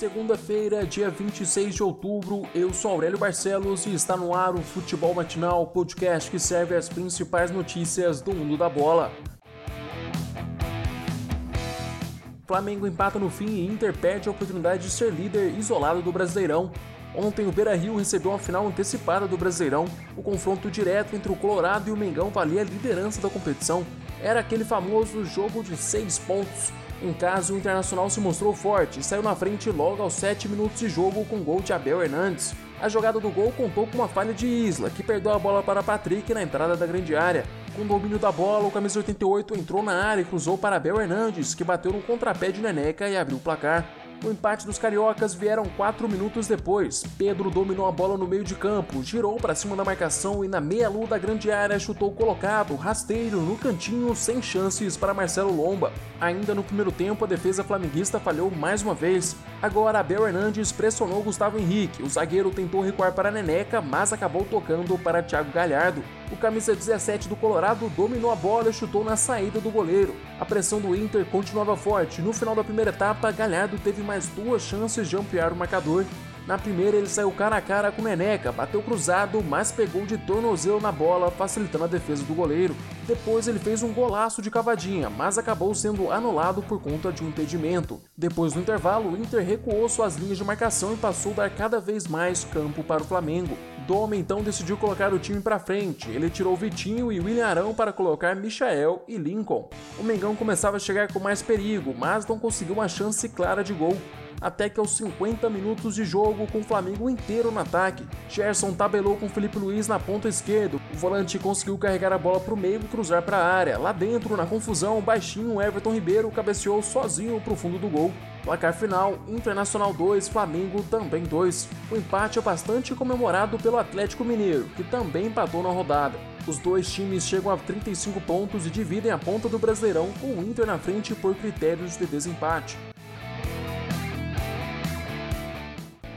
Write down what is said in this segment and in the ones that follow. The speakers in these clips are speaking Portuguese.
Segunda-feira, dia 26 de outubro, eu sou Aurélio Barcelos e está no ar o Futebol Matinal, podcast que serve as principais notícias do mundo da bola. Flamengo empata no fim e Inter perde a oportunidade de ser líder isolado do Brasileirão. Ontem o Beira-Rio recebeu uma final antecipada do Brasileirão. O confronto direto entre o Colorado e o Mengão valia a liderança da competição. Era aquele famoso jogo de seis pontos. Em caso, o Internacional se mostrou forte e saiu na frente logo aos 7 minutos de jogo com gol de Abel Hernandes. A jogada do gol contou com uma falha de Isla, que perdeu a bola para Patrick na entrada da grande área. Com o domínio da bola, o camisa 88 entrou na área e cruzou para Abel Hernandes, que bateu no contrapé de Neneca e abriu o placar. O empate dos cariocas vieram 4 minutos depois. Pedro dominou a bola no meio de campo, girou para cima da marcação e na meia-lua da grande área chutou colocado, rasteiro, no cantinho, sem chances para Marcelo Lomba. Ainda no primeiro tempo, a defesa flamenguista falhou mais uma vez. Agora, Abel Hernandes pressionou Gustavo Henrique. O zagueiro tentou recuar para Neneca, mas acabou tocando para Thiago Galhardo. O camisa 17 do Colorado dominou a bola e chutou na saída do goleiro. A pressão do Inter continuava forte. No final da primeira etapa, Galhardo teve mais duas chances de ampliar o marcador. Na primeira, ele saiu cara a cara com Neneca, bateu cruzado, mas pegou de tornozelo na bola, facilitando a defesa do goleiro. Depois, ele fez um golaço de cavadinha, mas acabou sendo anulado por conta de um impedimento. Depois do intervalo, o Inter recuou suas linhas de marcação e passou a dar cada vez mais campo para o Flamengo. Doma então decidiu colocar o time para frente. Ele tirou Vitinho e William Arão para colocar Michael e Lincoln. O Mengão começava a chegar com mais perigo, mas não conseguiu uma chance clara de gol até que aos 50 minutos de jogo com o Flamengo inteiro no ataque. Gerson tabelou com Felipe Luiz na ponta esquerda. O volante conseguiu carregar a bola para o meio e cruzar para a área. Lá dentro, na confusão, baixinho Everton Ribeiro cabeceou sozinho para o fundo do gol. Placar final: Internacional 2, Flamengo também 2. O empate é bastante comemorado pelo Atlético Mineiro, que também empatou na rodada. Os dois times chegam a 35 pontos e dividem a ponta do Brasileirão, com o Inter na frente por critérios de desempate.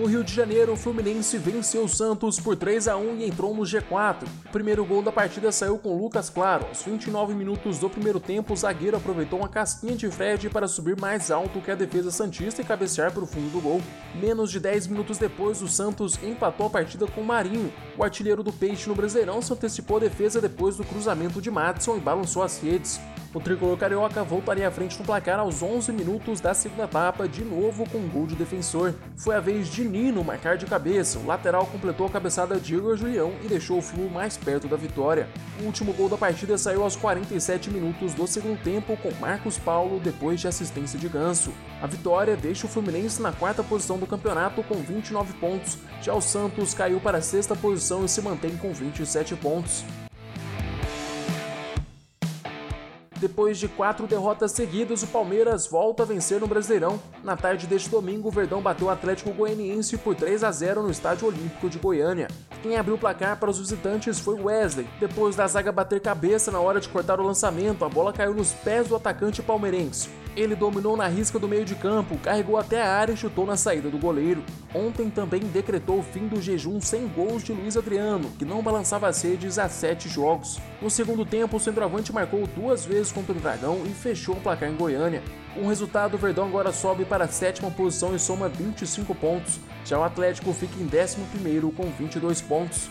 No Rio de Janeiro, o Fluminense venceu o Santos por 3 a 1 e entrou no G4. O primeiro gol da partida saiu com Lucas Claro. Aos 29 minutos do primeiro tempo, o zagueiro aproveitou uma casquinha de Fred para subir mais alto que a defesa santista e cabecear para o fundo do gol. Menos de 10 minutos depois, o Santos empatou a partida com Marinho. O artilheiro do Peixe no Brasileirão se antecipou a defesa depois do cruzamento de Madison e balançou as redes. O tricolor carioca voltaria à frente no placar aos 11 minutos da segunda etapa, de novo com um gol de defensor. Foi a vez de Nino marcar de cabeça. O lateral completou a cabeçada de Igor Julião e deixou o Flu mais perto da vitória. O último gol da partida saiu aos 47 minutos do segundo tempo com Marcos Paulo depois de assistência de Ganso. A vitória deixa o Fluminense na quarta posição do campeonato com 29 pontos. Já o Santos caiu para a sexta posição e se mantém com 27 pontos. Depois de quatro derrotas seguidas, o Palmeiras volta a vencer no Brasileirão. Na tarde deste domingo, o Verdão bateu o Atlético Goianiense por 3 a 0 no Estádio Olímpico de Goiânia. Quem abriu o placar para os visitantes foi Wesley. Depois da zaga bater cabeça na hora de cortar o lançamento, a bola caiu nos pés do atacante palmeirense. Ele dominou na risca do meio de campo, carregou até a área e chutou na saída do goleiro. Ontem também decretou o fim do jejum sem gols de Luiz Adriano, que não balançava as redes há sete jogos. No segundo tempo, o centroavante marcou duas vezes contra o Dragão e fechou o placar em Goiânia. Com o resultado, o Verdão agora sobe para a sétima posição e soma 25 pontos. Já o Atlético fica em décimo primeiro com 22 pontos.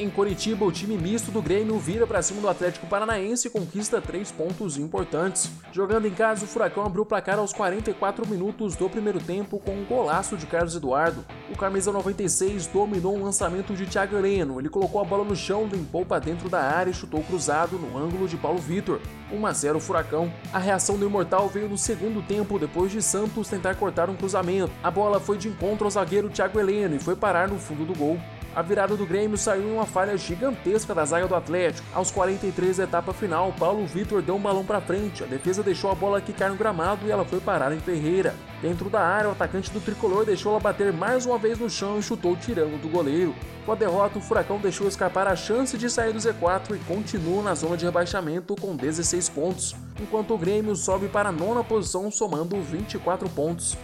Em Coritiba, o time misto do Grêmio vira para cima do Atlético Paranaense e conquista três pontos importantes. Jogando em casa, o Furacão abriu o placar aos 44 minutos do primeiro tempo com um golaço de Carlos Eduardo. O camisa 96 dominou um lançamento de Thiago Heleno. Ele colocou a bola no chão, limpou para dentro da área e chutou cruzado no ângulo de Paulo Vitor. 1 a 0 Furacão. A reação do Imortal veio no segundo tempo depois de Santos tentar cortar um cruzamento. A bola foi de encontro ao zagueiro Thiago Heleno e foi parar no fundo do gol. A virada do Grêmio saiu em uma falha gigantesca da zaga do Atlético. Aos 43 da etapa final, Paulo Vitor deu um balão para frente. A defesa deixou a bola quicar no gramado e ela foi parar em Ferreira. Dentro da área, o atacante do tricolor deixou ela bater mais uma vez no chão e chutou tirando do goleiro. Com a derrota, o Furacão deixou escapar a chance de sair do Z4 e continua na zona de rebaixamento com 16 pontos, enquanto o Grêmio sobe para a nona posição somando 24 pontos.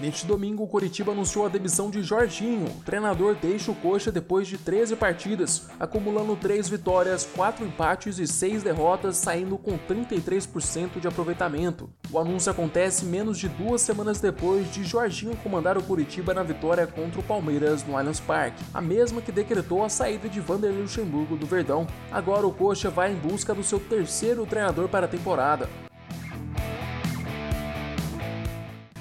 Neste domingo, o Coritiba anunciou a demissão de Jorginho. O treinador deixa o Coxa depois de 13 partidas, acumulando 3 vitórias, 4 empates e 6 derrotas, saindo com 33% de aproveitamento. O anúncio acontece menos de duas semanas depois de Jorginho comandar o Curitiba na vitória contra o Palmeiras no Allianz Parque, a mesma que decretou a saída de Vanderlei Luxemburgo do Verdão. Agora o Coxa vai em busca do seu terceiro treinador para a temporada.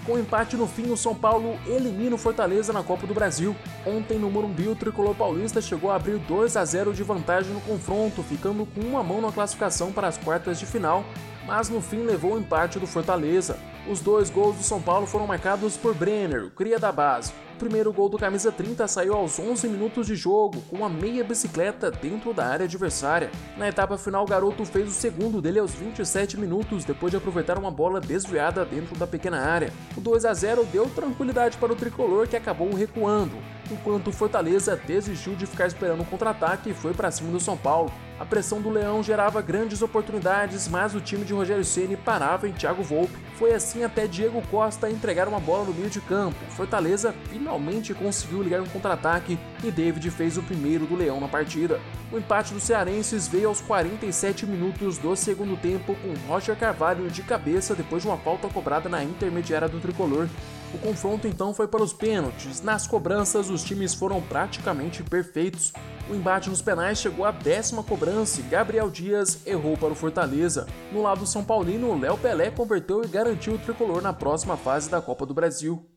Com o empate no fim, o São Paulo elimina o Fortaleza na Copa do Brasil. Ontem no Morumbi, o tricolor paulista chegou a abrir 2 a 0 de vantagem no confronto, ficando com uma mão na classificação para as quartas de final, mas no fim levou o empate do Fortaleza. Os dois gols do São Paulo foram marcados por Brenner, cria da base. O primeiro gol do camisa 30 saiu aos 11 minutos de jogo, com uma meia bicicleta dentro da área adversária. Na etapa final, o garoto fez o segundo dele aos 27 minutos, depois de aproveitar uma bola desviada dentro da pequena área. O 2 a 0 deu tranquilidade para o tricolor, que acabou recuando, enquanto o Fortaleza desistiu de ficar esperando um contra-ataque e foi para cima do São Paulo. A pressão do Leão gerava grandes oportunidades, mas o time de Rogério Ceni parava em Thiago Volpe. Foi assim até Diego Costa entregar uma bola no meio de campo. Fortaleza finalmente conseguiu ligar um contra-ataque e David fez o primeiro do Leão na partida. O empate dos cearenses veio aos 47 minutos do segundo tempo com Roger Carvalho de cabeça depois de uma falta cobrada na intermediária do tricolor. O confronto então foi para os pênaltis. Nas cobranças, os times foram praticamente perfeitos. O embate nos penais chegou à décima cobrança e Gabriel Dias errou para o Fortaleza. No lado São Paulino, Léo Pelé converteu e garantiu o tricolor na próxima fase da Copa do Brasil.